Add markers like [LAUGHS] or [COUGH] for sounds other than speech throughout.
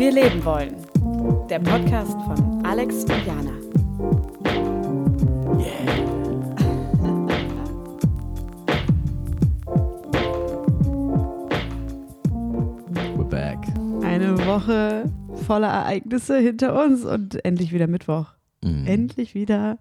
wir leben wollen. Der Podcast von Alex und Jana. We're back. Eine Woche voller Ereignisse hinter uns und endlich wieder Mittwoch. Mm. Endlich wieder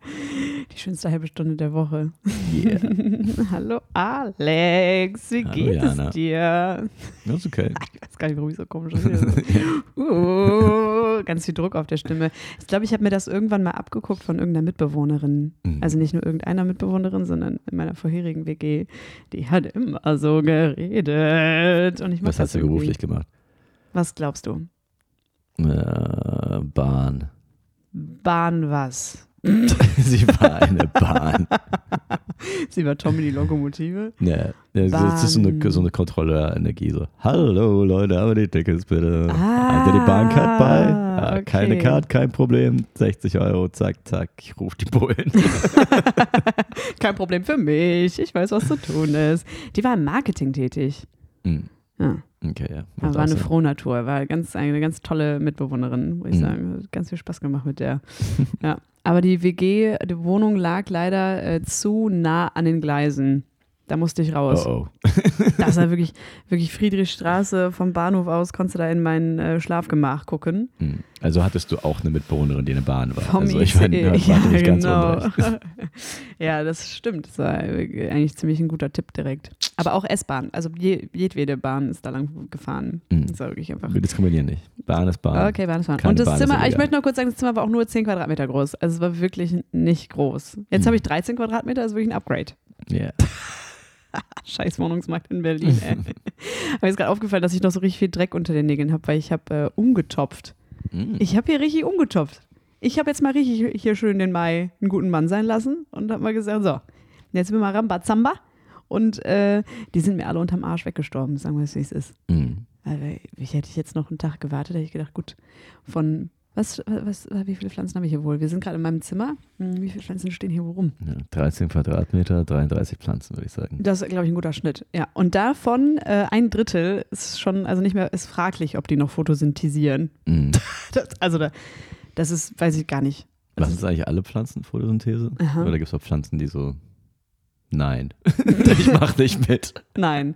die schönste halbe Stunde der Woche. Yeah. [LAUGHS] Hallo Alex, wie Hallo, geht Jana. es dir? Das ist okay. Gar nicht, warum ich so komisch [LAUGHS] uh, ganz viel Druck auf der Stimme. Ich glaube, ich habe mir das irgendwann mal abgeguckt von irgendeiner Mitbewohnerin. Mhm. Also nicht nur irgendeiner Mitbewohnerin, sondern in meiner vorherigen WG. Die hat immer so geredet. Und ich Was hast du irgendwie. beruflich gemacht? Was glaubst du? Äh, Bahn. Bahn was? [LAUGHS] Sie war eine Bahn. [LAUGHS] Sie war Tommy die Lokomotive. Ja, das ist so eine, so eine Kontrolle der Energie. So, hallo Leute, aber die Tickets bitte. Ah, Habt ihr die Bahncard bei? Ja, okay. Keine Card, kein Problem. 60 Euro, zack, zack. Ich rufe die Bullen. [LAUGHS] Kein Problem für mich. Ich weiß, was zu tun ist. Die war im Marketing tätig. Hm, Ja. Okay, ja. Aber war eine frohe Natur, war ganz, eine ganz tolle Mitbewohnerin, muss ich Mhm. sagen. Hat ganz viel Spaß gemacht mit der. ja. Aber die WG, die Wohnung lag leider äh, zu nah an den Gleisen. Da musste ich raus. Oh, oh. Das [LAUGHS] war wirklich, wirklich Friedrichstraße vom Bahnhof aus, konntest du da in mein äh, Schlafgemach gucken. Hm. Also hattest du auch eine Mitbewohnerin, die eine Bahn war. Vom also ich ICE. meine, das [LAUGHS] war ja, nicht ganz genau. unrecht. [LAUGHS] ja, das stimmt. Das war äh, eigentlich ziemlich ein guter Tipp direkt. Aber auch S-Bahn, also je, jedwede Bahn ist da lang gefahren. Mhm. Das war wirklich einfach Wir diskriminieren nicht. Bahn ist Bahn. Okay, Bahn. Keine Und das Bahn ist Zimmer, ich möchte noch kurz sagen, das Zimmer war auch nur 10 Quadratmeter groß. Also es war wirklich nicht groß. Jetzt Hm. habe ich 13 Quadratmeter, das ist wirklich ein Upgrade. Ja. [LAUGHS] Scheiß Wohnungsmarkt in Berlin, ey. [LAUGHS] Mir ist gerade aufgefallen, dass ich noch so richtig viel Dreck unter den Nägeln habe, weil ich habe äh, umgetopft. Hm. Ich habe hier richtig umgetopft. Ich habe jetzt mal richtig hier schön den Mai einen guten Mann sein lassen und habe mal gesagt, so, jetzt will mal Rambazamba. Und äh, die sind mir alle unterm Arsch weggestorben, sagen wir es, wie es ist. Hm. Also, ich hätte ich jetzt noch einen Tag gewartet, hätte ich gedacht, gut, von was, was, wie viele Pflanzen habe ich hier wohl? Wir sind gerade in meinem Zimmer. Hm, Wie viele Pflanzen stehen hier wo rum? Ja, 13 Quadratmeter, 33 Pflanzen, würde ich sagen. Das ist, glaube ich, ein guter Schnitt. Ja. Und davon äh, ein Drittel ist schon, also nicht mehr, ist fraglich, ob die noch photosynthetisieren. Hm. [LAUGHS] Das, also da, das ist, weiß ich gar nicht. Was ist eigentlich alle Pflanzen Photosynthese? Aha. Oder gibt es auch Pflanzen, die so. Nein, [LAUGHS] ich mache nicht mit. Nein,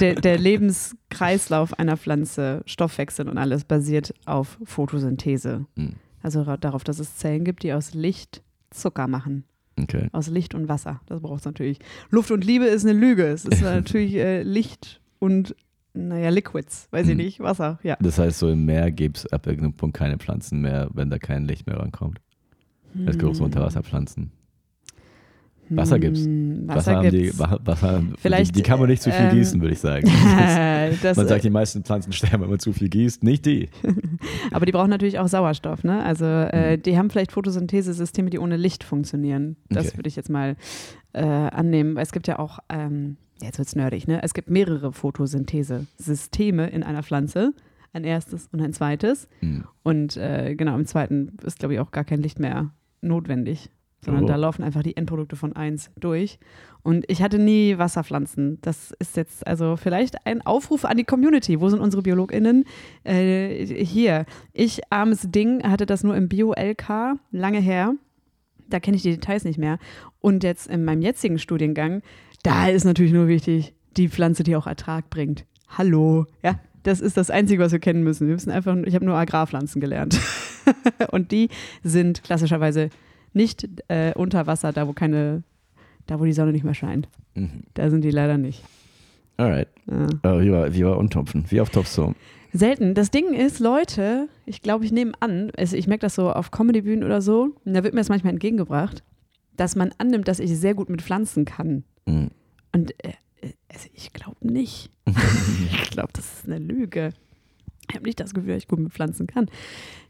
der, der Lebenskreislauf einer Pflanze, Stoffwechsel und alles basiert auf Photosynthese. Hm. Also ra- darauf, dass es Zellen gibt, die aus Licht Zucker machen. Okay. Aus Licht und Wasser. Das braucht es natürlich. Luft und Liebe ist eine Lüge. Es ist [LAUGHS] natürlich äh, Licht und, naja, Liquids. Weiß ich Hm. nicht. Wasser, ja. Das heißt, so im Meer gibt es ab irgendeinem Punkt keine Pflanzen mehr, wenn da kein Licht mehr rankommt. Es gibt auch so Unterwasserpflanzen. Wasser gibt's. Hm, Wasser, Wasser die, gibt's. Wa- Wasser, Vielleicht, die, die kann man nicht zu viel ähm, gießen, würde ich sagen. [LAUGHS] [LAUGHS] das, Man sagt, die meisten Pflanzen [LAUGHS] sterben, wenn man zu viel gießt, nicht die. aber die brauchen natürlich auch Sauerstoff, ne? Also äh, Mhm. die haben vielleicht Photosynthesesysteme, die ohne Licht funktionieren. Das Okay. würde ich jetzt mal äh, annehmen. Weil Es gibt ja auch, ähm, jetzt wird's nerdig, ne? Es gibt mehrere Photosynthesesysteme in einer Pflanze. Ein erstes und ein zweites. Hm. Und äh, genau, im zweiten ist, glaube ich, auch gar kein Licht mehr notwendig. Sondern Oh. da laufen einfach die Endprodukte von eins durch. Und ich hatte nie Wasserpflanzen. Das ist jetzt also vielleicht ein Aufruf an die Community. Wo sind unsere BiologInnen? Äh, hier, ich, armes Ding, hatte das nur im Bio-LK, lange her. Da kenne ich die Details nicht mehr. Und jetzt in meinem jetzigen Studiengang, da ist natürlich nur wichtig, die Pflanze, die auch Ertrag bringt. Hallo, ja, das ist das Einzige, was wir kennen müssen. Wir müssen einfach, ich habe nur Agrarpflanzen gelernt. [LAUGHS] Und die sind klassischerweise nicht äh, unter Wasser, da wo keine, da wo die Sonne nicht mehr scheint. Mhm. Da sind die leider nicht. Alright. Ja. Oh, wie, war, wie war Untopfen? Wie auf Topf so? Selten. Das Ding ist, Leute, ich glaube, ich nehme an, also ich merke das so auf Comedybühnen oder so, und da wird mir das manchmal entgegengebracht, dass man annimmt, dass ich sehr gut mit Pflanzen kann. Mhm. Und äh, äh, also ich glaube nicht. [LAUGHS] ich glaube, das ist eine Lüge. Ich habe nicht das Gefühl, dass ich gut mit Pflanzen kann.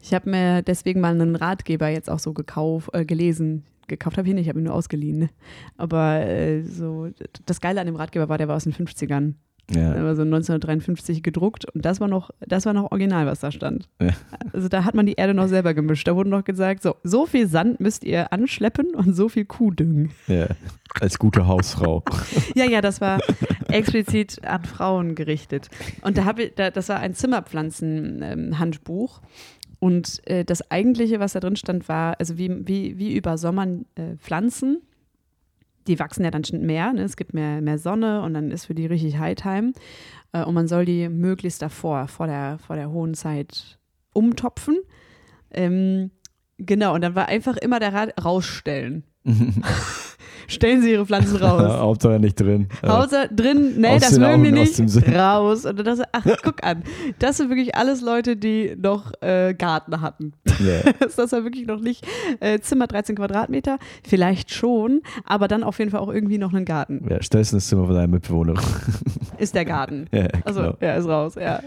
Ich habe mir deswegen mal einen Ratgeber jetzt auch so gekauft, äh, gelesen. Gekauft habe ich ihn nicht, ich habe ihn nur ausgeliehen. ne? Aber äh, so, das Geile an dem Ratgeber war, der war aus den 50ern. Ja. Aber so 1953 gedruckt und das war noch, das war noch original, was da stand. Ja. Also da hat man die Erde noch selber gemischt. Da wurde noch gesagt, so, so viel Sand müsst ihr anschleppen und so viel Kuhdüngen. ja. Als gute Hausfrau. Ja, ja, das war explizit an Frauen gerichtet. Und da habe ich, da, das war ein Zimmerpflanzen-Handbuch. und äh, das eigentliche, was da drin stand, war, also wie, wie, wie übersommern äh, Pflanzen. Die wachsen ja dann schon mehr, ne? es gibt mehr, mehr Sonne und dann ist für die richtig High-Time. Äh, und man soll die möglichst davor, vor der, vor der hohen Zeit umtopfen. Ähm, genau, und dann war einfach immer der Rat, rausstellen. [LAUGHS] Stellen Sie Ihre Pflanzen raus. [LAUGHS] Hauptsache nicht drin. Ja. Hauptsache drin, nee, Aus das mögen aus nicht. Raus. Und das, ach, guck an. Das sind wirklich alles Leute, die noch äh, Garten hatten. Ja. [LAUGHS] Das war wirklich noch nicht äh, Zimmer 13 Quadratmeter. Vielleicht schon, aber dann auf jeden Fall auch irgendwie noch einen Garten. Ja, stellst du ins Zimmer von deinem Mitbewohner. [LAUGHS] Ist der Garten. ja, Also, genau. ja, ist raus, ja.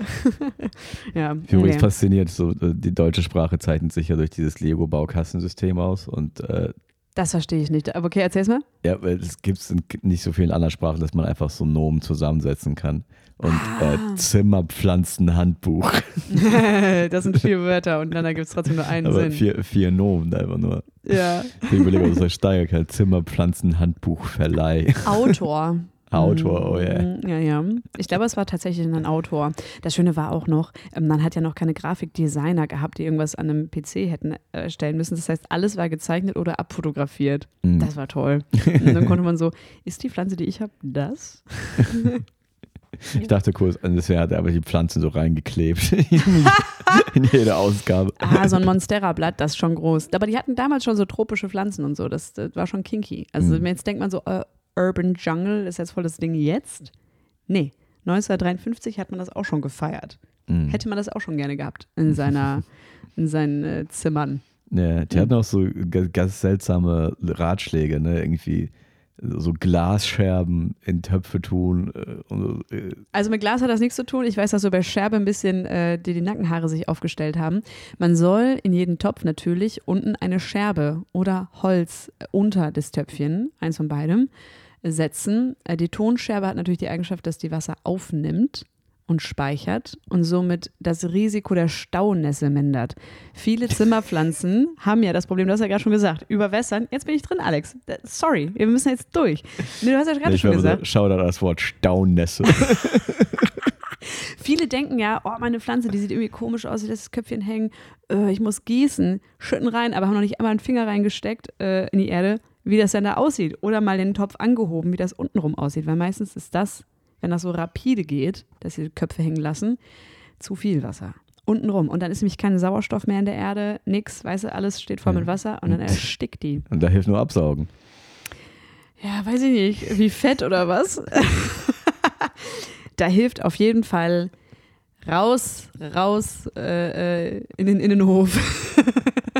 ja. Ich bin übrigens nee. fasziniert, so, äh, die deutsche Sprache zeichnet sich ja durch dieses Lego-Baukassensystem aus und äh, Das verstehe ich nicht. Aber okay, erzähl's mal. ja, weil es gibt es in nicht so vielen anderen Sprachen, dass man einfach so Nomen zusammensetzen kann. Und Ah. äh, Zimmerpflanzenhandbuch. [LAUGHS] das sind vier Wörter und dann gibt es trotzdem nur einen Aber Sinn. vier, vier Nomen einfach nur. Ja. Ich überlege, ob das steigern kann. Zimmerpflanzenhandbuchverleih. Autor. Autor, oh yeah. Mm, Ja, ja. Ich glaube, es war tatsächlich ein Autor. Das Schöne war auch noch, ähm, man hat ja noch keine Grafikdesigner gehabt, die irgendwas an einem PC hätten äh, stellen müssen. Das heißt, alles war gezeichnet oder abfotografiert. Mhm. Das war toll. [LAUGHS] Und dann konnte man so, ist die Pflanze, die ich habe, das? Ich dachte kurz, deswegen hat er aber die Pflanzen so reingeklebt. [LAUGHS] [LAUGHS] in jede Ausgabe. Ah, so ein Monstera-Blatt, das ist schon groß. Aber die hatten damals schon so tropische Pflanzen und so. Das, das war schon kinky. Also Mhm. jetzt denkt man so, äh, Urban Jungle ist jetzt voll das Ding jetzt. Nee, 1953 hat man das auch schon gefeiert. Mhm. Hätte man das auch schon gerne gehabt in seiner, [LAUGHS] in seinen äh, Zimmern. Ja, die hatten auch so ga- ganz seltsame Ratschläge, ne? Irgendwie so Glasscherben in Töpfe tun. äh, äh, Also mit Glas hat das nichts zu tun. Ich weiß, dass so bei Scherbe ein bisschen äh, die, die Nackenhaare sich aufgestellt haben. Man soll in jeden Topf natürlich unten eine Scherbe oder Holz äh, unter das Töpfchen, eins von beidem, setzen. Äh, die Tonscherbe hat natürlich die Eigenschaft, dass die Wasser aufnimmt und speichert und somit das Risiko der Staunässe mindert. Viele Zimmerpflanzen [LAUGHS] haben ja das Problem, du hast ja gerade schon gesagt, überwässern. Jetzt bin ich drin, Alex. Äh, Sorry, wir müssen jetzt durch. Nee, du hast ja gerade ich schon war so, gesagt. schau da das Wort Staunässe. [LAUGHS] Viele denken ja, oh, meine Pflanze, die sieht irgendwie komisch aus, ich lasse das Köpfchen hängen, äh, ich muss gießen, schütten rein, aber haben noch nicht einmal einen Finger reingesteckt äh, in die Erde, wie das dann da aussieht. Oder mal den Topf angehoben, wie das untenrum aussieht. Weil meistens ist das, wenn das so rapide geht, dass sie die Köpfe hängen lassen, zu viel Wasser. Untenrum. Und dann ist nämlich kein sauerstoff mehr in der Erde, nix, weißt du, alles steht voll Ja. mit Wasser und dann erstickt die. Und da hilft nur Absaugen. Ja, weiß ich nicht, wie fett oder was? da hilft auf jeden Fall raus, raus äh, äh, in den Innenhof.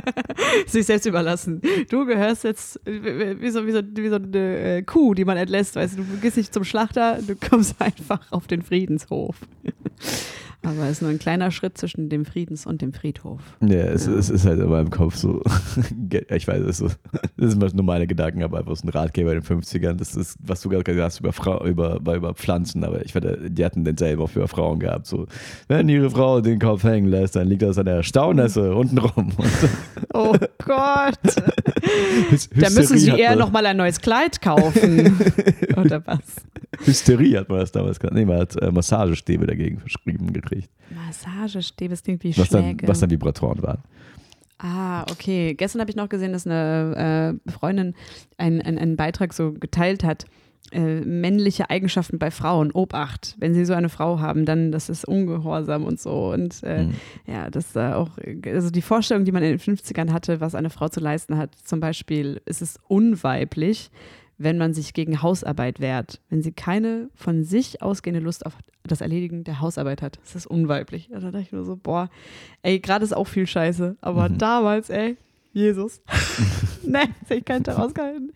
[LAUGHS] Sich selbst überlassen. Du gehörst jetzt wie wie so, wie so, wie so eine äh, Kuh, die man entlässt. Weißt du, du gehst nicht zum Schlachter, du kommst [LAUGHS] einfach auf den Friedenshof. Aber es ist nur ein kleiner Schritt zwischen dem Friedens- und dem Friedhof. Ja, es, Ja. es ist halt in meinem Kopf so, [LAUGHS] ich weiß, es ist, [LAUGHS] das sind nur meine Gedanken, aber einfach so ein Ratgeber in den 50ern, das ist, was du gerade gesagt hast über, Frau, über, über Pflanzen, aber ich wette, die hatten denselben auch für Frauen gehabt, so, wenn ihre Frau den Kopf hängen lässt, dann liegt das an der Staunässe untenrum. [LAUGHS] Und Oh Gott. Da müssen Sie eher man- noch mal ein neues Kleid kaufen. Oder was? Hysterie hat man das damals genannt. Nee, man hat äh, Massagestäbe dagegen verschrieben gekriegt, Massagestäbe, das klingt wie was dann, Schläge. was dann Vibratoren waren. ah, okay. Gestern habe ich noch gesehen, dass eine äh, Freundin einen, einen, einen Beitrag so geteilt hat. Äh, männliche Eigenschaften bei Frauen, Obacht. Wenn sie so eine Frau haben, dann das ist ungehorsam und so. Und äh, Mhm. ja, das da auch, also die Vorstellung, die man in den 50ern hatte, was eine Frau zu leisten hat, zum Beispiel ist es unweiblich, wenn man sich gegen Hausarbeit wehrt. Wenn sie keine von sich ausgehende Lust auf das Erledigen der Hausarbeit hat, ist das unweiblich. Und da dachte ich nur so, boah, ey, gerade ist auch viel Scheiße, aber Mhm. damals, ey, Jesus. [LAUGHS] [LAUGHS] nee, das hätte ich keinen Tag ausgehalten.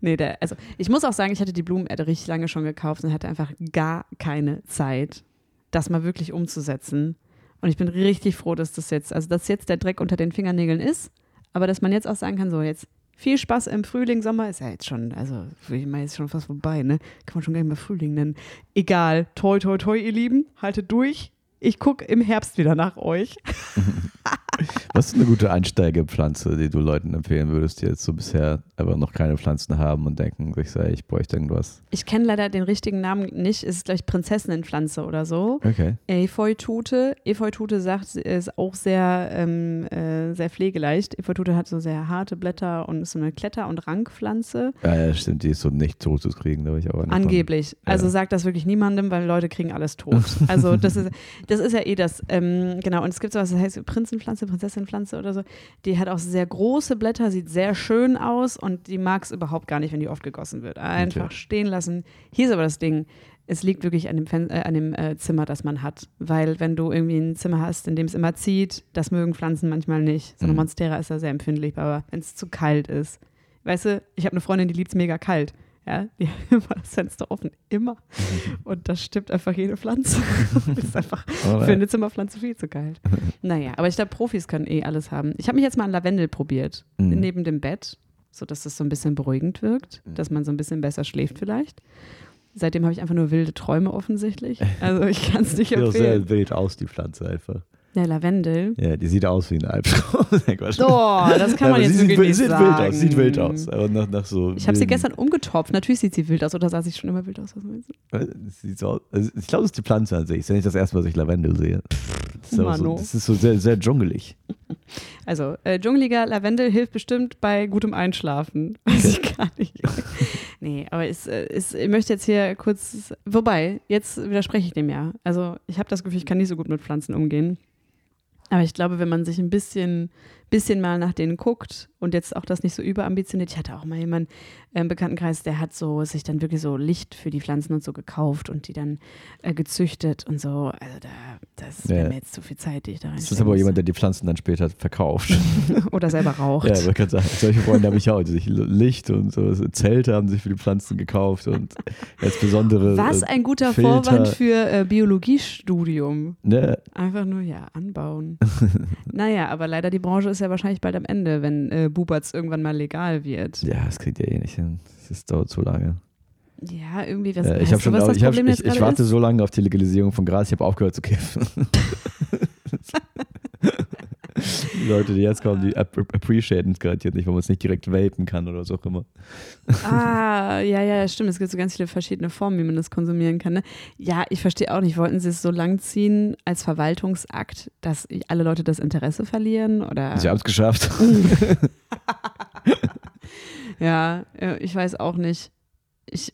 Nee, der, also ich muss auch sagen, ich hatte die Blumenerde richtig lange schon gekauft und hatte einfach gar keine Zeit, das mal wirklich umzusetzen. Und ich bin richtig froh, dass das jetzt, also dass jetzt der Dreck unter den Fingernägeln ist, aber dass man jetzt auch sagen kann, so jetzt, Viel Spaß im Frühling, Sommer ist ja jetzt schon, also ich meine, ist schon fast vorbei, ne? Kann man schon gar nicht mehr Frühling nennen. Egal, toi, toi, toi, ihr Lieben, haltet durch. Ich gucke im Herbst wieder nach euch. [LAUGHS] Was ist eine gute Einsteigepflanze, die du Leuten empfehlen würdest, die jetzt so bisher aber noch keine Pflanzen haben und denken, sich sei, ich bräuchte irgendwas? Ich kenne leider den richtigen Namen nicht. Es ist gleich Prinzessinnenpflanze oder so. Okay. Efeutute. Efeutute sagt, sie ist auch sehr, ähm, äh, sehr pflegeleicht. Efeutute hat so sehr harte Blätter und ist so eine Kletter- und Rankpflanze. Ja, ja, stimmt, die ist so nicht tot zu kriegen, habe ich aber nicht von- Angeblich. Also Ja. sagt das wirklich niemandem, weil Leute kriegen alles tot. Also [LAUGHS] das ist, das ist ja eh das. Ähm, genau, und es gibt sowas, das heißt Prinzenpflanze, Prinzessinpflanze oder so. Die hat auch sehr große Blätter, sieht sehr schön aus und die mag es überhaupt gar nicht, wenn die oft gegossen wird. Einfach Okay. stehen lassen. Hier ist aber das Ding. Es liegt wirklich an dem, Fen äh, an dem äh, Zimmer, das man hat. Weil wenn du irgendwie ein Zimmer hast, in dem es immer zieht, das mögen Pflanzen manchmal nicht. So eine Mhm. Monstera ist da sehr empfindlich, aber wenn es zu kalt ist. Weißt du, ich habe eine Freundin, die liebt es mega kalt. Ja, die hat [LAUGHS] immer das Fenster offen, immer. [LAUGHS] Und das stimmt einfach jede Pflanze. das [LAUGHS] ist einfach für eine Zimmerpflanze viel zu kalt. Naja, aber ich glaube, Profis können eh alles haben. Ich habe mich jetzt mal an Lavendel probiert, Mhm. neben dem Bett, sodass das so ein bisschen beruhigend wirkt, dass man so ein bisschen besser schläft vielleicht. Seitdem habe ich einfach nur wilde Träume offensichtlich. [LAUGHS] Also ich kann es nicht Sieht empfehlen. sehr wild aus, die Pflanze einfach. Der Lavendel. Ja, die sieht aus wie ein Albtraum. [LAUGHS] Oh, das kann man aber jetzt wirklich sieht, nicht sieht sagen. wild aus, sieht wild aus. Aber nach, nach so Ich habe sie gestern umgetopft. Natürlich sieht sie wild aus. Oder sah sie schon immer wild aus? Was meinst du? Äh, Sieht so aus, also ich glaube, es ist die Pflanze an sich. Es ist ja nicht das erste Mal, dass ich Lavendel sehe. Das ist, so, das ist so sehr, sehr dschungelig. Also, äh, dschungeliger Lavendel hilft bestimmt bei gutem Einschlafen. [LAUGHS] Weiß ich gar nicht. [LAUGHS] nee, aber es, äh, es, ich möchte jetzt hier kurz. Wobei, jetzt widerspreche ich dem ja. Also, ich habe das Gefühl, ich kann nicht so gut mit Pflanzen umgehen. Aber ich glaube, wenn man sich ein bisschen, bisschen mal nach denen guckt und jetzt auch das nicht so überambitioniert. Ich hatte auch mal jemanden im Bekanntenkreis, der hat so sich dann wirklich so Licht für die Pflanzen und so gekauft und die dann äh, gezüchtet und so. Also da, das wäre Ja. mir jetzt zu viel Zeit, die ich da Das ist aber jemand, muss. der die Pflanzen dann später verkauft. [LAUGHS] Oder selber raucht. ja, man kann sagen, solche Freunde habe ich auch, die sich Licht und so Zelte haben sich für die Pflanzen gekauft und jetzt besondere. Was äh, ein guter Filter. Vorwand für äh, Biologiestudium. Ne, Einfach nur, ja, anbauen. [LAUGHS] naja, aber leider die Branche ist ja wahrscheinlich bald am Ende, wenn äh, Buberts irgendwann mal legal wird. ja, das kriegt ihr eh nicht hin. Das dauert zu lange. Ja, irgendwie, was Äh, ich habe du, schon, was das ich, hab, ich, ich warte ist? so lange auf die Legalisierung von Gras, ich habe aufgehört zu kiffen. [LAUGHS] Leute, die jetzt kommen, die app appreciaten es garantiert nicht, weil man es nicht direkt vapen kann oder so auch immer. Ah, ja, ja, stimmt. Es gibt so ganz viele verschiedene Formen, wie man das konsumieren kann. Ne? Ja, ich verstehe auch nicht. Wollten sie es so lang ziehen als Verwaltungsakt, dass alle Leute das Interesse verlieren? Oder? Sie haben es geschafft. [LAUGHS] Ja, äh, ich weiß auch nicht. Ich,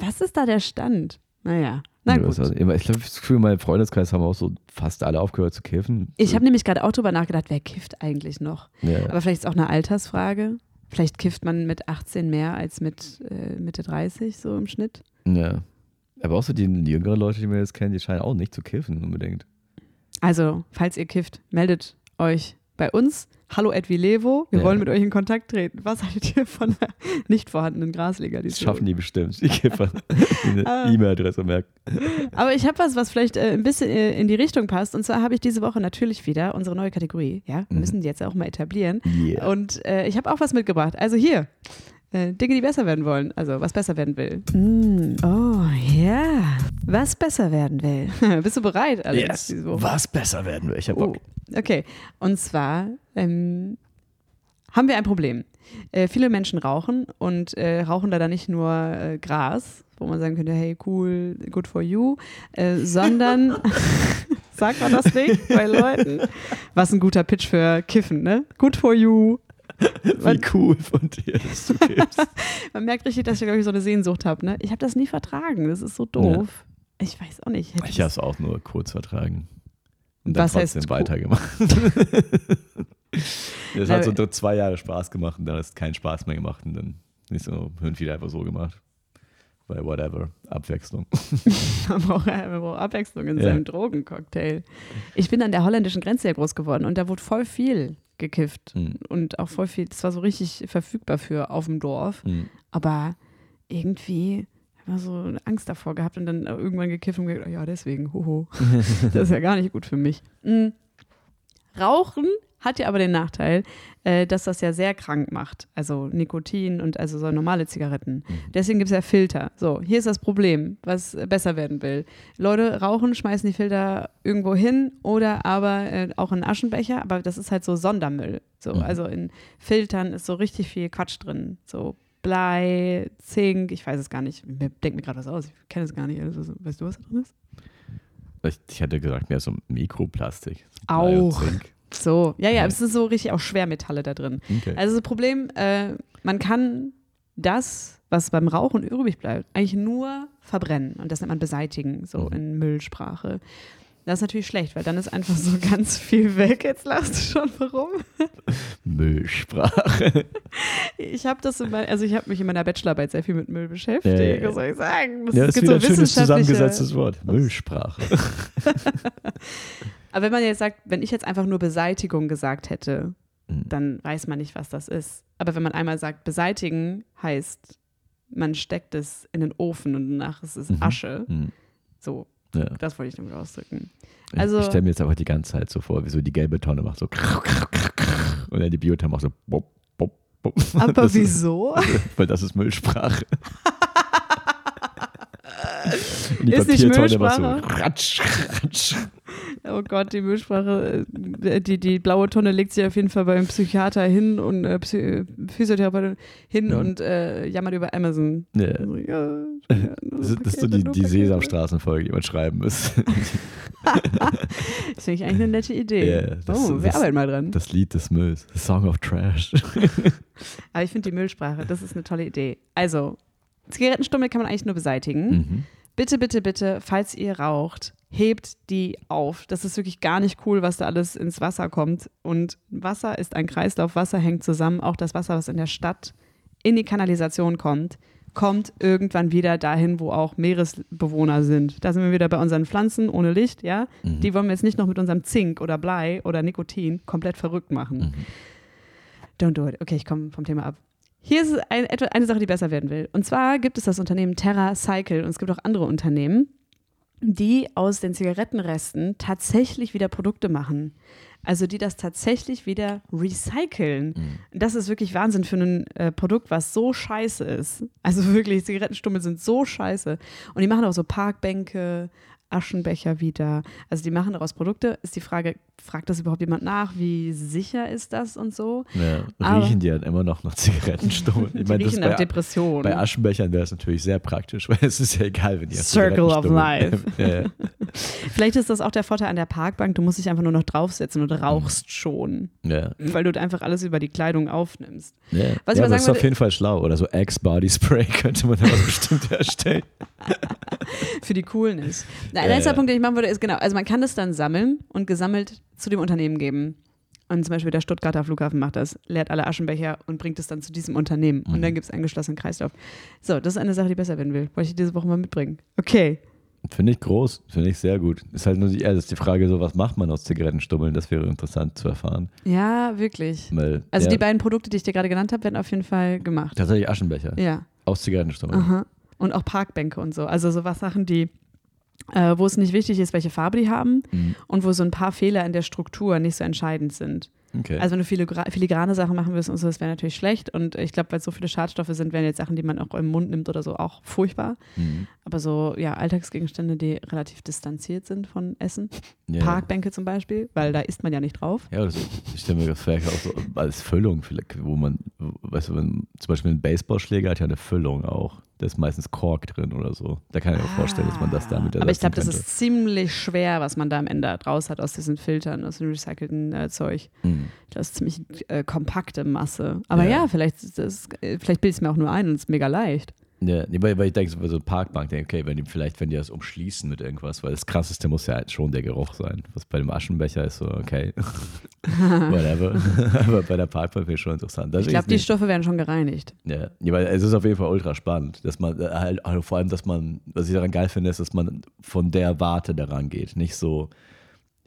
was ist da der Stand? Naja, Ja, gut. ist immer- Ich glaube, das Gefühl, Freundeskreis haben auch so fast alle aufgehört zu kiffen. Ich habe nämlich gerade auch drüber nachgedacht, wer kifft eigentlich noch? ja. Aber vielleicht ist es auch eine Altersfrage. Vielleicht kifft man mit 18 mehr als mit äh, Mitte 30 so im Schnitt. ja. Aber auch so die jüngeren Leute, die wir jetzt kennen, die scheinen auch nicht zu kiffen unbedingt. Also, falls ihr kifft, meldet euch bei uns. Hallo Edwilevo, wir Ja. wollen mit euch in Kontakt treten. Was haltet ihr von der [LAUGHS] nicht vorhandenen Das Graslegalisierung? schaffen die bestimmt. Die Kiffer. Die Ah. eine E-Mail-Adresse merken. Aber ich habe was, was vielleicht äh, ein bisschen äh, in die Richtung passt. Und zwar habe ich diese Woche natürlich wieder unsere neue Kategorie. Ja, wir Mhm. müssen die jetzt auch mal etablieren. Yeah. Und äh, ich habe auch was mitgebracht. Also hier. Äh, Dinge, die besser werden wollen. Also, was besser werden will. Mm, oh, ja. Was besser werden will. [LAUGHS] Bist du bereit, Alex? Yes. Was besser werden will. Ich hab Oh, Bock. okay. Und zwar ähm, haben wir ein Problem. Äh, viele Menschen rauchen und äh, rauchen leider nicht nur äh, Gras, wo man sagen könnte, hey, cool, good for you, äh, sondern, [LAUGHS] [LAUGHS] sagt man das nicht bei Leuten? Was ein guter Pitch für Kiffen, ne? Good for you. Wie cool von dir, dass du kiffst. [LAUGHS] Man merkt richtig, dass ich, glaube ich, so eine Sehnsucht habe, ne? Ich habe das nie vertragen, das ist so doof. Ich weiß auch nicht. ich das- habe es auch nur kurz vertragen. Und dann Was heißt trotzdem cool? weitergemacht. [LAUGHS] [LAUGHS] Na, hat so dr- zwei Jahre Spaß gemacht und dann hat es keinen Spaß mehr gemacht und dann nicht so hin wieder einfach so gemacht. Weil whatever, Abwechslung. Man braucht, man braucht Abwechslung in Ja. seinem Drogencocktail. Ich bin an der holländischen Grenze ja groß geworden und da wurde voll viel gekifft. Hm. Und auch voll viel, das war so richtig verfügbar für auf dem Dorf. Hm. Aber irgendwie immer so eine Angst davor gehabt und dann irgendwann gekifft und gedacht, ja, deswegen, hoho. [LAUGHS] das ist ja gar nicht gut für mich. Mm. Rauchen hat ja aber den Nachteil, äh, dass das ja sehr krank macht. Also Nikotin und also so normale Zigaretten. Mhm. Deswegen gibt es ja Filter. So, hier ist das Problem, was besser werden will. Leute rauchen, schmeißen die Filter irgendwo hin oder aber äh, auch in Aschenbecher, aber das ist halt so Sondermüll. So, Mhm. also in Filtern ist so richtig viel Quatsch drin. So Blei, Zink, ich weiß es gar nicht. Mir denkt mir gerade was aus, ich kenne es gar nicht. Also, weißt du, was da drin ist? Ich, ich hätte gesagt, mehr so Mikroplastik. Und Auch. Zink. So, ja, ja, es sind so richtig auch Schwermetalle da drin. Okay. Also das Problem, äh, man kann das, was beim Rauchen übrig bleibt, eigentlich nur verbrennen. Und das nennt man beseitigen, so Mhm. in Müllsprache. Das ist natürlich schlecht, weil dann ist einfach so [LAUGHS] ganz viel weg. Jetzt lachst du schon, warum? [LAUGHS] Müllsprache. Ich habe das in mein, also ich habe mich in meiner Bachelorarbeit sehr viel mit Müll beschäftigt. Ja. Was soll ich sagen? Das ja, ist wieder ein so schönes wissenschaftliche- zusammengesetztes Wort. [LAUGHS] Müllsprache. Aber wenn man jetzt sagt, wenn ich jetzt einfach nur Beseitigung gesagt hätte, Mhm. dann weiß man nicht, was das ist. Aber wenn man einmal sagt, beseitigen heißt, man steckt es in den Ofen und danach ist es Mhm. Asche. Mhm. So, Ja. das wollte ich damit ausdrücken. Ich- Also- ich stelle mir jetzt einfach die ganze Zeit so vor, wie so die gelbe Tonne macht so und dann die Biotonne macht so bop, bop, bop. Aber [LAUGHS] Das ist- wieso? [LAUGHS] Weil das ist Müllsprache. [LAUGHS] Und die Ist nicht Papiertonne macht so Müllsprache? ratsch, ratsch. Oh Gott, die Müllsprache, äh, die, die blaue Tonne legt sich auf jeden Fall beim Psychiater hin und äh, Psy Physiotherapeut hin Mhm. und äh, jammert über Amazon. Ja. Also, ja, Das ist, das ist so die, die. Sesamstraßenfolge, die man schreiben muss. [LAUGHS] [LAUGHS] Das finde ich eigentlich eine nette Idee. Ja, das- oh, wir das- arbeiten mal dran. Das Lied des Mülls. The Song of Trash. [LAUGHS] Aber ich finde die Müllsprache, das ist eine tolle Idee. Also, Zigarettenstummel kann man eigentlich nur beseitigen. Mhm. Bitte, bitte, bitte, falls ihr raucht, hebt die auf. Das ist wirklich gar nicht cool, was da alles ins Wasser kommt. Und Wasser ist ein Kreislauf, Wasser hängt zusammen. Auch das Wasser, was in der Stadt in die Kanalisation kommt, kommt irgendwann wieder dahin, wo auch Meeresbewohner sind. Da sind wir wieder bei unseren Pflanzen ohne Licht, ja. Mhm. Die wollen wir jetzt nicht noch mit unserem Zink oder Blei oder Nikotin komplett verrückt machen. Mhm. Don't do it. Okay, ich komme vom Thema ab. Hier ist ein, eine Sache, die besser werden will. Und zwar gibt es das Unternehmen Terra Cycle und es gibt auch andere Unternehmen, die aus den Zigarettenresten tatsächlich wieder Produkte machen. Also die das tatsächlich wieder recyceln. Mhm. Das ist wirklich Wahnsinn für ein äh, Produkt, was so scheiße ist. Also [LAUGHS] wirklich, Zigarettenstummel sind so scheiße. Und die machen auch so Parkbänke, Aschenbecher wieder. Also die machen daraus Produkte. Ist die Frage, fragt das überhaupt jemand nach? Wie sicher ist das und so? Ja, Aber- riechen die halt immer noch nach Zigarettenstummel. [LAUGHS] Ich meine, das riechen nach Depressionen. bei Aschenbechern wäre es natürlich sehr praktisch, [LAUGHS] weil es ist ja egal, wenn die Circle of ja, ja. [LAUGHS] Vielleicht ist das auch der Vorteil an der Parkbank. Du musst dich einfach nur noch draufsetzen und rauchst schon, Ja. weil du einfach alles über die Kleidung aufnimmst. Ja, Was ich ja mal aber sagen ist auf jeden Fall schlau. Oder so Axe-Body Spray könnte man da bestimmt herstellen. Für die Coolness. Der Ja, letzte ja. Punkt, den ich machen würde, ist genau, also man kann das dann sammeln und gesammelt zu dem Unternehmen geben. Und zum Beispiel der Stuttgarter Flughafen macht das, leert alle Aschenbecher und bringt es dann zu diesem Unternehmen. Und Mhm. dann gibt es einen geschlossenen Kreislauf. So, das ist eine Sache, die besser werden will. Wollte ich diese Woche mal mitbringen. Okay. Finde ich groß, finde ich sehr gut. Ist halt nur die, das ist die Frage, so was macht man aus Zigarettenstummeln? Das wäre interessant zu erfahren. Ja, wirklich. Weil, Also ja, die beiden Produkte, die ich dir gerade genannt habe, werden auf jeden Fall gemacht. Tatsächlich Aschenbecher. Ja. Aus Zigarettenstummeln. Aha. Und auch Parkbänke und so. Also so was Sachen, die, äh, wo es nicht wichtig ist, welche Farbe die haben Mhm. und wo so ein paar Fehler in der Struktur nicht so entscheidend sind. Okay. Also wenn du viele gra- filigrane Sachen machen willst und so, das wäre natürlich schlecht. Und ich glaube, weil es so viele Schadstoffe sind, wären jetzt Sachen, die man auch im Mund nimmt oder so, auch furchtbar. mhm. Aber so, ja, Alltagsgegenstände, die relativ distanziert sind von Essen. ja. Parkbänke zum Beispiel, weil da isst man ja nicht drauf. Ja, also ich stelle mir das vielleicht auch so als Füllung, vielleicht, wo man, weißt du, wenn zum Beispiel ein Baseballschläger hat ja eine Füllung auch. Da ist meistens Kork drin oder so. Da kann ich mir vorstellen, dass man das damit ersetzen Ah. Aber ich glaube, das ist ziemlich schwer, was man da am Ende draus hat aus diesen Filtern, aus dem recycelten äh, Zeug. Mhm. Das ist ziemlich äh, kompakte Masse. Aber ja, Ja. vielleicht, das, äh, vielleicht bilde ich es mir auch nur ein und es ist mega leicht. Ja, nee, weil, weil ich denke, so Parkbank, denke, okay, wenn die vielleicht, wenn die das umschließen mit irgendwas, weil das krasseste muss ja halt schon der Geruch sein. Was bei dem Aschenbecher ist so, okay, [LAUGHS] whatever. [LAUGHS] Aber bei der Parkbank wäre schon interessant. Das Ich glaube, die Stoffe werden schon gereinigt. Ja, ja, weil es ist auf jeden Fall ultra spannend, dass man äh, halt, also vor allem, dass man, was ich daran geil finde, ist, dass man von der Warte daran geht. Nicht so,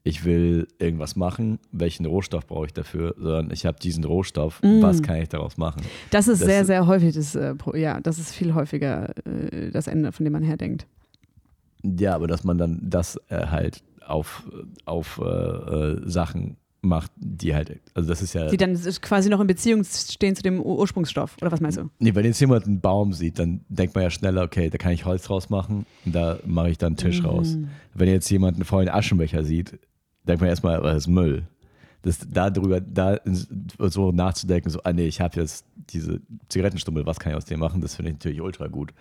ich will irgendwas machen, welchen Rohstoff brauche ich dafür, sondern ich habe diesen Rohstoff, Mm. was kann ich daraus machen? Das ist Das- sehr, sehr häufig, das, äh, ja, das ist viel häufiger äh, das Ende, von dem man herdenkt. Ja, aber dass man dann das äh, halt auf, auf Sachen macht, die halt, also das ist ja. Die dann quasi noch in Beziehung stehen zu dem Ursprungsstoff, oder was meinst du? Nee, wenn jetzt jemand einen Baum sieht, dann denkt man ja schneller, okay, da kann ich Holz draus machen da mache ich dann einen Tisch Mhm. raus. Wenn jetzt jemand einen vollen Aschenbecher sieht, denkt man erstmal, das ist Müll. Das, darüber, da so nachzudenken, so, ah nee, ich habe jetzt diese Zigarettenstummel, was kann ich aus dem machen, das finde ich natürlich ultra gut.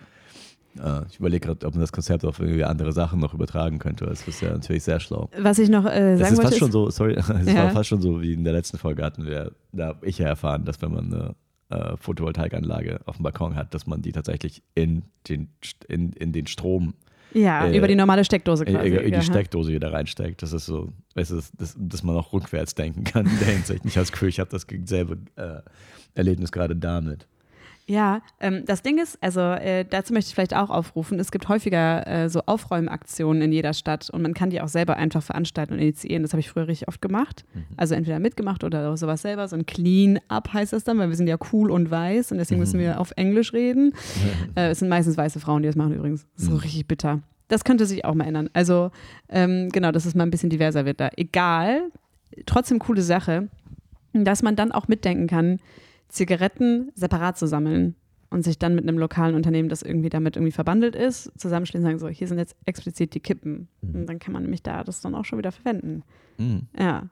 Äh, ich überlege gerade, ob man das Konzept auf irgendwie andere Sachen noch übertragen könnte. Das ist ja natürlich sehr schlau. Was ich noch äh, Das sagen ist wollte, fast schon ist, so, sorry, [LAUGHS] es Ja. war fast schon so wie in der letzten Folge hatten wir, da habe ich ja erfahren, dass wenn man eine äh, Photovoltaikanlage auf dem Balkon hat, dass man die tatsächlich in den, in, in den Strom, ja, äh, über die normale Steckdose in, quasi. in die ja. Steckdose wieder reinsteckt. Das ist so, weißt du, dass, dass, man auch rückwärts denken kann in der Hinsicht. Ich habe das Gefühl, ich habe das selbe äh, Erlebnis gerade damit. Ja, ähm, das Ding ist, also äh, dazu möchte ich vielleicht auch aufrufen, es gibt häufiger äh, so Aufräumaktionen in jeder Stadt und man kann die auch selber einfach veranstalten und initiieren. Das habe ich früher richtig oft gemacht. Also entweder mitgemacht oder sowas selber. So ein Clean-Up heißt das dann, weil wir sind ja cool und weiß und deswegen müssen wir auf Englisch reden. [LAUGHS] Äh, es sind meistens weiße Frauen, die das machen übrigens. Das ist so richtig bitter. Das könnte sich auch mal ändern. Also ähm, genau, dass es mal ein bisschen diverser wird da. Egal, trotzdem coole Sache, dass man dann auch mitdenken kann, Zigaretten separat zu sammeln und sich dann mit einem lokalen Unternehmen, das irgendwie damit irgendwie verbandelt ist, zusammenstehen und sagen, so, hier sind jetzt explizit die Kippen. Und dann kann man nämlich da das dann auch schon wieder verwenden. Mhm. Ja.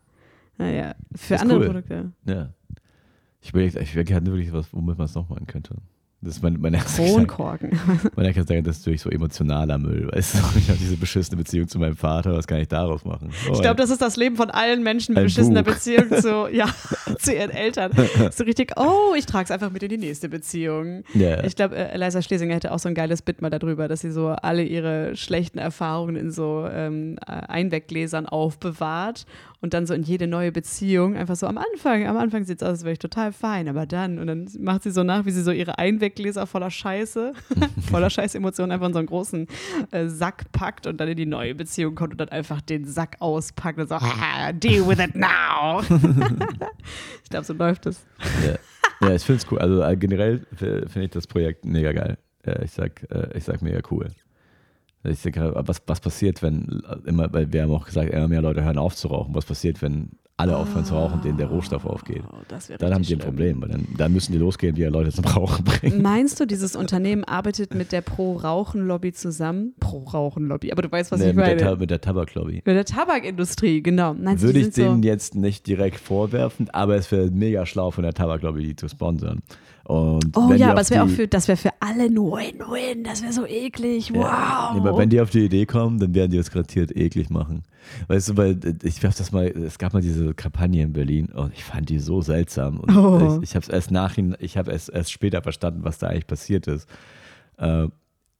Naja, für andere cool. Produkte. Ja. Ich überlege, ich überlege wirklich was, womit man es noch machen könnte. Das ist mein, mein erster Kronkorken. Man erkennt sagen, das ist natürlich so emotionaler Müll. Weißt du? Ich habe diese beschissene Beziehung zu meinem Vater, was kann ich daraus machen? Oh, Ich glaube, das ist das Leben von allen Menschen mit beschissener Buch. Beziehung [LAUGHS] zu, ja, [LAUGHS] zu ihren Eltern. [LAUGHS] So richtig, oh, ich trage es einfach mit in die nächste Beziehung. ja. Ich glaube, äh, Eliza Schlesinger hätte auch so ein geiles Bit mal darüber, dass sie so alle ihre schlechten Erfahrungen in so ähm, äh, Einweggläsern aufbewahrt und dann so in jede neue Beziehung einfach so am Anfang, am Anfang sieht es aus, als wäre ich total fein, aber dann und dann macht sie so nach, wie sie so ihre Einweggläser voller Scheiße, [LAUGHS] voller Scheißemotionen einfach in so einen großen äh, Sack packt und dann in die neue Beziehung kommt und dann einfach den Sack auspackt und so, "Ah, deal with it now. [LAUGHS] ich glaube, so läuft es. Ja, ja ich finde es cool. Also äh, generell finde ich das Projekt mega geil. Äh, ich, sag, äh, ich sag mega cool. Ich denke, was, was passiert, wenn immer, weil wir haben auch gesagt, immer mehr Leute hören auf zu rauchen. Was passiert, wenn alle aufhören zu rauchen, denen der Rohstoff aufgeht? Oh, Dann haben die ein schlimm. Problem, weil dann, dann müssen die losgehen, die ja Leute zum Rauchen bringen. Meinst du, dieses Unternehmen arbeitet mit der Pro-Rauchen-Lobby zusammen? Pro-Rauchen-Lobby, aber du weißt, was Nee, ich mit, der, meine. Ta- mit der Tabaklobby. mit der Tabakindustrie, genau. Du, Würde ich sind denen so, jetzt nicht direkt vorwerfen, aber es wäre mega schlau von der Tabaklobby, die zu sponsern. Und Oh ja, aber es wäre auch für, das wäre für alle ein Win-Win. Das wäre so eklig. Wow. Ja, aber wenn die auf die Idee kommen, dann werden die das garantiert eklig machen. Weißt du, weil äh, ich hab das mal, es gab mal diese Kampagne in Berlin und ich fand die so seltsam. Und Oh. ich ich habe es erst nachhin, ich habe es erst später verstanden, was da eigentlich passiert ist. Äh,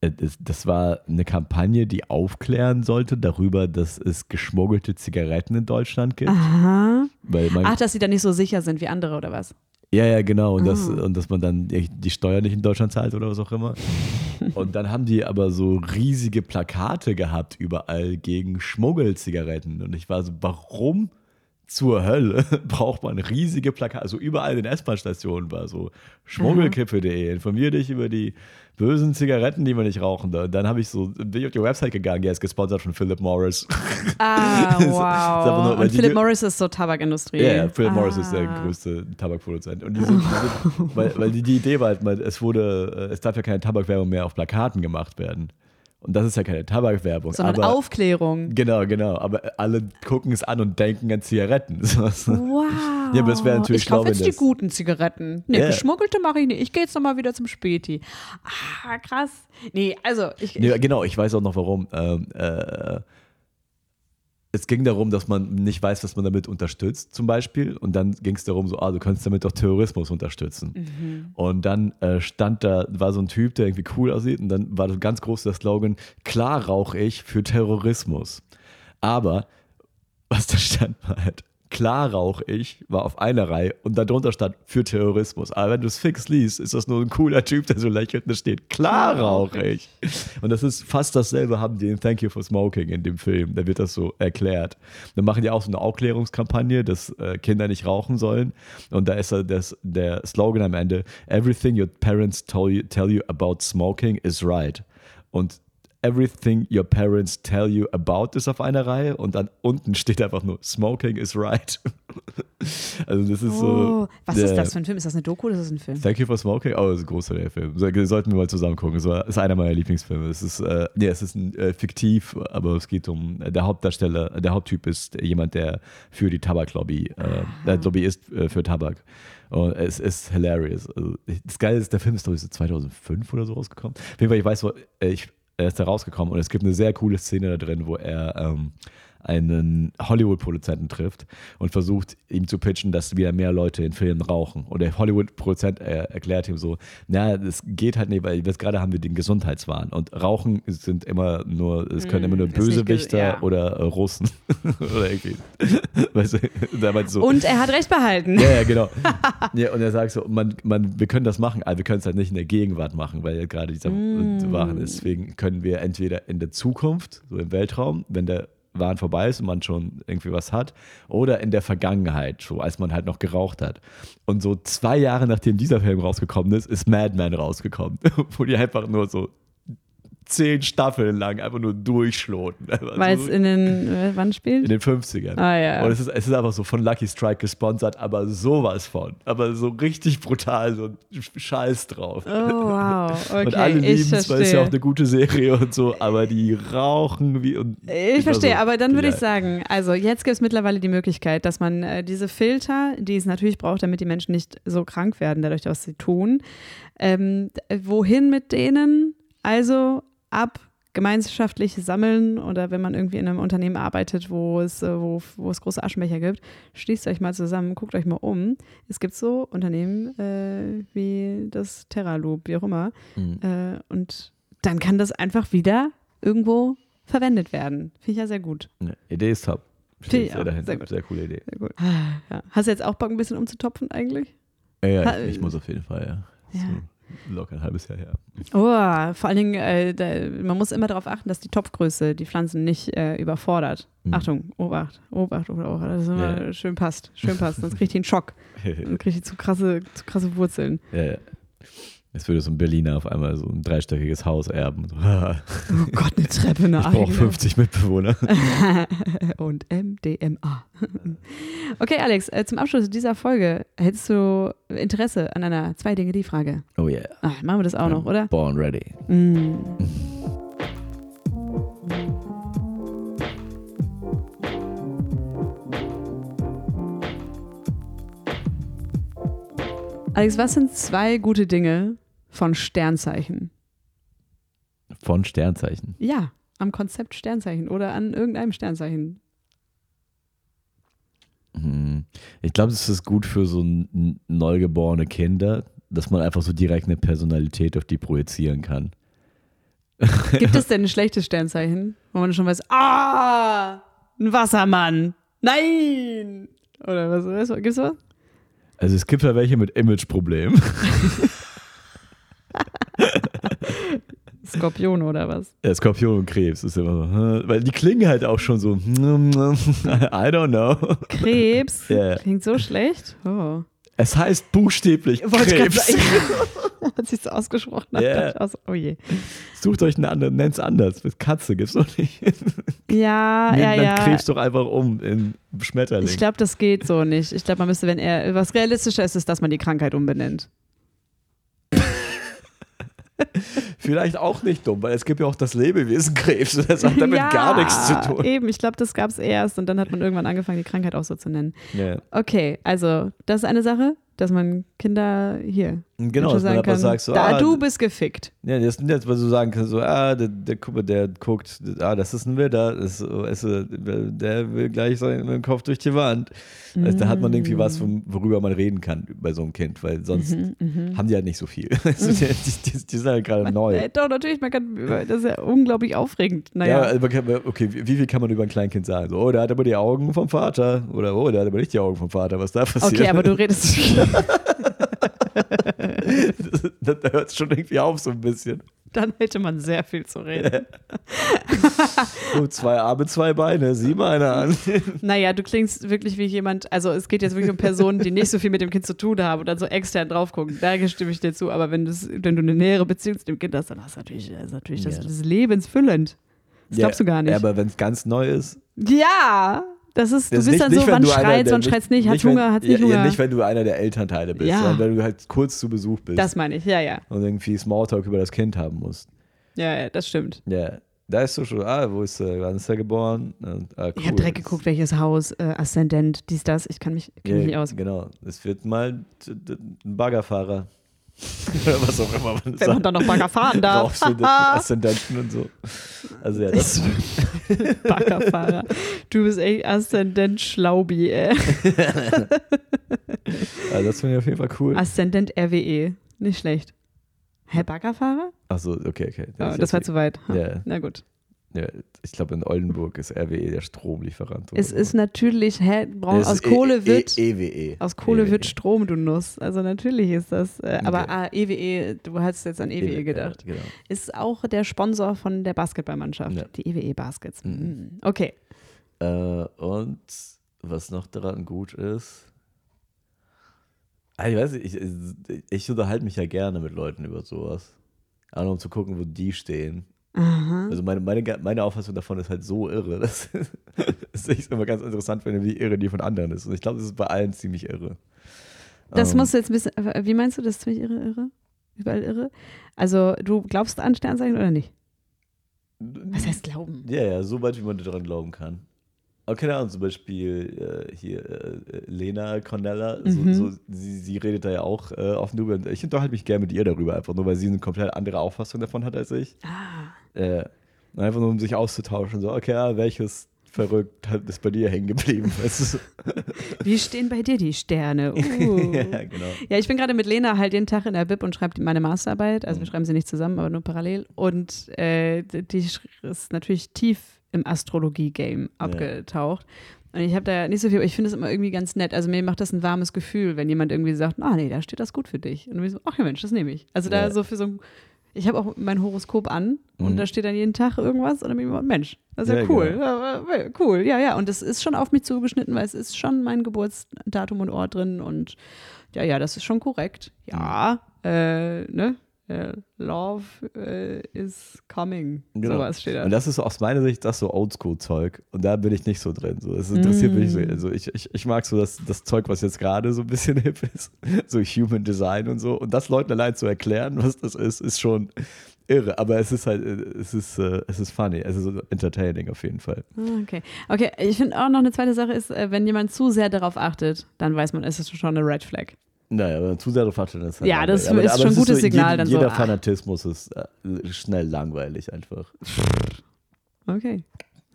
es- das war eine Kampagne, die aufklären sollte darüber, dass es geschmuggelte Zigaretten in Deutschland gibt. Aha. Ach, dass sie da nicht so sicher sind wie andere oder was? Ja, ja, genau. Und, das, Ah. und dass man dann die die Steuer nicht in Deutschland zahlt oder was auch immer. [LAUGHS] Und dann haben die aber so riesige Plakate gehabt überall gegen Schmuggelzigaretten. Und ich war so, warum zur Hölle [LAUGHS] braucht man riesige Plakate? Also überall in den S-Bahn-Stationen war so schmuggelkippe.de, informier dich über die bösen Zigaretten, die man nicht rauchen darf. Dann habe ich so, bin ich auf die Website gegangen, der ist gesponsert von Philip Morris. Ah, [LAUGHS] nur, wow. weil Und Philip Morris ist so Tabakindustrie. Ja, ja, Philip ah. Morris ist der größte Tabakproduzent. Und die sind, die sind, [LAUGHS] weil, weil die, die Idee war halt, es wurde, äh, es darf ja keine Tabakwerbung mehr auf Plakaten gemacht werden. Und das ist ja keine Tabakwerbung. Sondern aber, Aufklärung. Genau, genau. Aber alle gucken es an und denken an Zigaretten. [LAUGHS] Wow. Ja, aber das wäre natürlich Ich kaufe jetzt die guten Zigaretten. Nee, Ja. geschmuggelte mache ich nicht. Ich gehe jetzt nochmal wieder zum Späti. Ah, krass. Nee, also ich, Nee, genau, ich weiß auch noch warum. Ähm, äh, es ging darum, dass man nicht weiß, was man damit unterstützt, zum Beispiel. Und dann ging es darum, so, ah, du kannst damit doch Terrorismus unterstützen. Mhm. Und dann äh, stand da, war so ein Typ, der irgendwie cool aussieht. Und dann war das ganz groß der Slogan: Klar rauche ich für Terrorismus. Aber was da stand, war halt, klar rauche ich, war auf einer Reihe und darunter stand für Terrorismus. Aber wenn du es fix liest, ist das nur ein cooler Typ, der so lächelt und da steht, klar rauche ich. Und das ist fast dasselbe, haben die in Thank You for Smoking in dem Film. Da wird das so erklärt. Dann machen die auch so eine Aufklärungskampagne, dass äh, Kinder nicht rauchen sollen. Und da ist das, der Slogan am Ende: Everything your parents tell you, tell you about smoking is right. Und Everything Your Parents Tell You About ist auf einer Reihe und dann unten steht einfach nur Smoking is right. [LAUGHS] also das ist Oh, so. was ist das für ein Film? Ist das eine Doku oder ist das ein Film? Thank You for Smoking. Oh, das ist ein großer der Film. So, Sollten wir mal zusammen gucken. War- ist einer meiner Lieblingsfilme. Es ist, äh, nee, es ist ein, äh, fiktiv, aber es geht um, äh, der Hauptdarsteller, der Haupttyp ist jemand, der für die Tabaklobby, äh, der Lobbyist äh, für Tabak. Und es ist hilarious. Also, das Geile ist, der Film ist, glaube ich, so 2005 oder so rausgekommen. Auf jeden Fall, ich weiß, wo, äh, ich, er ist da rausgekommen. Und es gibt eine sehr coole Szene da drin, wo er ähm, einen Hollywood-Produzenten trifft und versucht, ihm zu pitchen, dass wieder mehr Leute in Filmen rauchen. Und der Hollywood-Produzent äh, erklärt ihm so, na, das geht halt nicht, weil jetzt gerade haben wir den Gesundheitswahn und Rauchen sind immer nur, es können Mm, immer nur Bösewichter ja. oder äh, Russen [LAUGHS] oder irgendwie. [LAUGHS] weißt du, so, Und er hat recht behalten. ja, ja, genau. [LAUGHS] ja, und er sagt so, man, man, wir können das machen, aber wir können es halt nicht in der Gegenwart machen, weil gerade dieser Mm. Wahn ist. Deswegen können wir entweder in der Zukunft, so im Weltraum, wenn der Wahn vorbei ist und man schon irgendwie was hat, oder in der Vergangenheit, so als man halt noch geraucht hat. Und so zwei Jahre nachdem dieser Film rausgekommen ist, ist Mad Men rausgekommen, [LAUGHS] wo die einfach nur so zehn Staffeln lang einfach nur durchschloten. Einfach [LAUGHS] Weil es in den, äh, wann spielt? in den 50ern. Ah, ja. Und es ist, es ist einfach so von Lucky Strike gesponsert, aber sowas von. Aber so richtig brutal, so ein Scheiß drauf. Oh, wow. [LAUGHS] Okay, und alle lieben es, weil es ja auch eine gute Serie und so, aber die rauchen wie und. Ich verstehe, so, aber dann würde ja. ich sagen, also jetzt gibt es mittlerweile die Möglichkeit, dass man äh, diese Filter, die es natürlich braucht, damit die Menschen nicht so krank werden, dadurch, was sie tun, ähm, wohin mit denen? Also ab gemeinschaftlich sammeln oder wenn man irgendwie in einem Unternehmen arbeitet, wo es, äh, wo, wo es große Aschenbecher gibt, schließt euch mal zusammen, guckt euch mal um. Es gibt so Unternehmen äh, wie das Terraloop, wie auch immer. Mhm. Äh, und dann kann das einfach wieder irgendwo verwendet werden. Finde ich ja sehr gut. Ja, Idee ist top. Finde Steht ich sehr dahinter. sehr gut. Sehr coole Idee. Sehr gut. Ja. Hast du jetzt auch Bock, ein bisschen umzutopfen eigentlich? Ja, ja, ich, ich muss auf jeden Fall, ja. Ja. Locker ein halbes Jahr her. Oh, vor allen Dingen, äh, da, man muss immer darauf achten, dass die Topfgröße die Pflanzen nicht äh, überfordert. Mhm. Achtung, Obacht, Obacht, Obacht, Obacht, immer Ja. schön passt, schön passt, sonst kriegt die einen Schock, dann kriegt die zu krasse, zu krasse Wurzeln. ja, ja. Jetzt würde so ein Berliner auf einmal so ein dreistöckiges Haus erben. [LAUGHS] Oh Gott, eine Treppe, eine ich brauche eigene. 50 Mitbewohner. [LAUGHS] und MDMA. [LAUGHS] Okay, Alex, äh, zum Abschluss dieser Folge hättest du Interesse an einer zwei Dinge die Frage. Oh yeah. Ah, machen wir das auch noch, oder? Born ready. Mm. Alex, was sind zwei gute Dinge von Sternzeichen? Von Sternzeichen. Ja, am Konzept Sternzeichen oder an irgendeinem Sternzeichen. Hm. Ich glaube, es ist gut für so neugeborene Kinder, dass man einfach so direkt eine Personalität auf die projizieren kann. [LAUGHS] Gibt es [LAUGHS] denn ein schlechtes Sternzeichen, wo man schon weiß, ah, ein Wassermann, nein! Oder was? was gibt's was? Also es gibt ja welche mit Imageproblemen. [LAUGHS] Skorpion oder was? Ja, Skorpion und Krebs ist immer so, hm, weil die klingen halt auch schon so, [LAUGHS] I don't know. Krebs? [LAUGHS] Ja. Klingt so schlecht. Oh. Es heißt buchstäblich Wollte Krebs. sagen. [LAUGHS] Als ich es ausgesprochen habe, Ja. dachte ich auch oh je. Sucht euch einen anderen, nennt es anders. Mit Katze gibt's doch nicht. [LAUGHS] Ja, Nennt ja, dann ja. Krebs doch einfach um in Schmetterling. Ich glaube, das geht so nicht. Ich glaube, man müsste, wenn er, was realistischer ist, ist, dass man die Krankheit umbenennt. [LAUGHS] Vielleicht auch nicht dumm, weil es gibt ja auch das Lebewesen Krebs. Das hat damit ja, gar nichts zu tun. Eben, ich glaube, das gab es erst und dann hat man irgendwann angefangen, die Krankheit auch so zu nennen. Ja. Okay, also das ist eine Sache, dass man Kinder hier Genau, dass man sagen kann, sagt, so, da, ah, du bist gefickt. Ja, das sind jetzt, weil du sagen kannst, so, ah, der, der, mal, der guckt, ah, das ist ein Widder, das ist, du, der will gleich seinen Kopf durch die Wand. Also, da hat man irgendwie was, worüber man reden kann bei so einem Kind, weil sonst Mhm, haben die halt nicht so viel. [LAUGHS] Also, die, [LAUGHS] die, die, die sind halt gerade neu. Äh, doch, natürlich, man kann, das ist ja unglaublich aufregend. Ja, Naja, man kann, okay, wie wie viel kann man über ein Kleinkind sagen? So, oh, der hat aber die Augen vom Vater. Oder, oh, der hat aber nicht die Augen vom Vater. Was da passiert? okay, aber du redest. [LAUGHS] [LAUGHS] da hört es schon irgendwie auf so ein bisschen. Dann hätte man sehr viel zu reden. [LAUGHS] So, zwei Arme, zwei Beine, sieh mal einer an. [LAUGHS] Naja, du klingst wirklich wie jemand, also es geht jetzt wirklich um Personen, die nicht so viel mit dem Kind zu tun haben und dann so extern drauf gucken. Da stimme ich dir zu. Aber wenn, wenn du eine nähere Beziehung zu dem Kind hast, dann hast du natürlich, das ist natürlich das, Ja. das ist lebensfüllend. Das glaubst du gar nicht. Ja, aber wenn es ganz neu ist. Ja, das ist, du das bist nicht- dann nicht, so, wann du schreit's, wann schreit's nicht, wenn- Hunger, hat's ja, nicht Hunger. Ja, nicht, wenn du einer der Elternteile bist, Ja. sondern wenn du halt kurz zu Besuch bist das meine ich, ja, ja. und irgendwie Smalltalk über das Kind haben musst. Ja, ja, das stimmt. Ja, da ist so schon, ah, wo ist er, wann ist er geboren? Und, ah, cool. Ich habe direkt geguckt, welches Haus, äh, Aszendent, dies, das. Ich kann mich, kenn mich nicht Ja, aus. Genau, es wird mal ein Baggerfahrer. [LAUGHS] Was auch immer man Wenn man sagt. dann noch Bagger fahren darf. [LAUGHS] Aszendenten und so. Also ja, das, [LAUGHS] Baggerfahrer. Du bist echt Aszendent Schlaubi, ey. also das finde ich auf jeden Fall cool. Aszendent RWE. Nicht schlecht. Hä, Baggerfahrer? Achso, okay, okay. Oh, ist das war zu weit. Ja. Na gut. Ja, ich glaube, in Oldenburg ist RWE der Stromlieferant. Es ist natürlich, hä, brauch, aus E- Kohle E- wird. E- EWE. Aus Kohle EWE. wird Strom, du Nuss. Also natürlich ist das. Äh, aber Okay. ah, EWE, du hast jetzt an EWE gedacht. Ja, genau. Ist auch der Sponsor von der Basketballmannschaft. Ja. Die EWE Baskets. Mhm. Mhm. Okay. Äh, und was noch daran gut ist, ah, ich weiß nicht, ich, ich unterhalte mich ja gerne mit Leuten über sowas. Auch nur um zu gucken, wo die stehen. Aha. Also meine, meine, meine Auffassung davon ist halt so irre, [LAUGHS] dass ich es immer ganz interessant finde, wie irre die von anderen ist. Und ich glaube, das ist bei allen ziemlich irre. Das Ähm, musst du jetzt ein bisschen. Wie meinst du das? Ziemlich irre, irre? Überall irre? Also, du glaubst an Sternzeichen oder nicht? Was heißt glauben? Ja, ja, so weit, wie man daran glauben kann. Aber keine Ahnung, zum Beispiel äh, hier äh, Lena Cornella, Mhm. so, so, sie, sie redet da ja auch äh, offen drüber. Ich unterhalte mich gerne mit ihr darüber, einfach nur, weil sie eine komplett andere Auffassung davon hat als ich. Ah. Äh, einfach nur, um sich auszutauschen. So, okay, ja, welches verrückt ist bei dir hängen geblieben? [LAUGHS] Wie stehen bei dir die Sterne? [LAUGHS] Uh. ja, genau. Ja, ich bin gerade mit Lena halt jeden Tag in der Bib und schreibe meine Masterarbeit. Also wir Mhm. schreiben sie nicht zusammen, aber nur parallel. Und äh, die ist natürlich tief im Astrologie-Game abgetaucht. Und ich habe da nicht so viel, aber ich finde es immer irgendwie ganz nett. Also mir macht das ein warmes Gefühl, wenn jemand irgendwie sagt, ah nee, da steht das gut für dich. Und dann bin ich so, ach ja Mensch, das nehme ich. Also da Ja. so für so ein, ich habe auch mein Horoskop an und Mhm. da steht dann jeden Tag irgendwas und dann bin ich immer, Mensch, das ist ja, Ja, cool. genau. Ja, cool, ja, ja. Und das ist schon auf mich zugeschnitten, weil es ist schon mein Geburtsdatum und Ort drin und ja, ja, das ist schon korrekt. Ja, äh, ne? Äh, love äh, is coming. Genau. Sowas steht da. Und das ist aus meiner Sicht das so Oldschool-Zeug. Und da bin ich nicht so drin. So, das interessiert mich so. Mm. Also ich, ich, ich mag so das, das Zeug, was jetzt gerade so ein bisschen [LAUGHS] hip ist. So Human Design und so. Und das Leuten allein zu erklären, was das ist, ist schon irre. Aber es ist halt, äh, es ist, äh, es ist funny. Es ist entertaining auf jeden Fall. Ah, Okay. Okay, ich finde auch noch eine zweite Sache ist, äh, wenn jemand zu sehr darauf achtet, dann weiß man, es ist schon eine Red Flag. Naja, wenn man zu sehr darauf achtet, dann ist halt Ja, das langweilig. ist schon ein es gutes so, Signal, Jeder, dann so, jeder ah. Fanatismus ist äh, schnell langweilig einfach. Okay.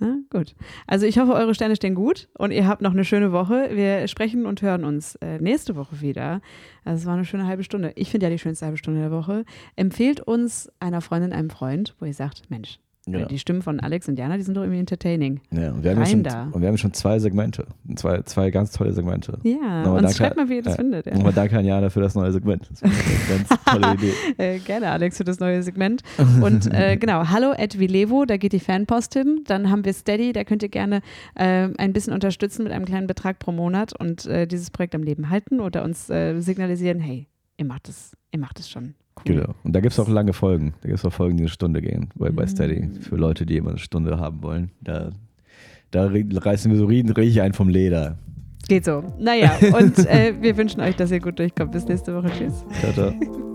Na, gut. Also ich hoffe, eure Sterne stehen gut und ihr habt noch eine schöne Woche. Wir sprechen und hören uns äh, nächste Woche wieder. Also es war eine schöne halbe Stunde. Ich finde ja die schönste halbe Stunde der Woche. Empfehlt uns einer Freundin, einem Freund, wo ihr sagt, Mensch, Genau. die Stimmen von Alex und Jana, die sind doch irgendwie entertaining. Ja, und wir haben ja Rein schon, da. und wir haben schon zwei Segmente. Zwei, zwei ganz tolle Segmente. Ja, Nochmal und schreibt mal, wie ihr das ja. findet. Ja. Nochmal danke an Jana für das neue Segment. Das war eine [LAUGHS] ganz tolle Idee. Äh, gerne, Alex, für das neue Segment. Und äh, [LAUGHS] genau, hallo at Vilevo, da geht die Fanpost hin. Dann haben wir Steady, da könnt ihr gerne äh, ein bisschen unterstützen mit einem kleinen Betrag pro Monat und äh, dieses Projekt am Leben halten oder uns äh, signalisieren, hey, ihr macht es, ihr macht es schon. Cool. Genau. Und da gibt es auch lange Folgen. Da gibt es auch Folgen, die eine Stunde gehen bei, bei Steady. Mm. Für Leute, die immer eine Stunde haben wollen. Da, da re- reißen wir so richtig einen vom Leder. Geht so. Naja, und äh, wir wünschen euch, dass ihr gut durchkommt. Bis nächste Woche. Tschüss. Ciao, ciao. [LAUGHS]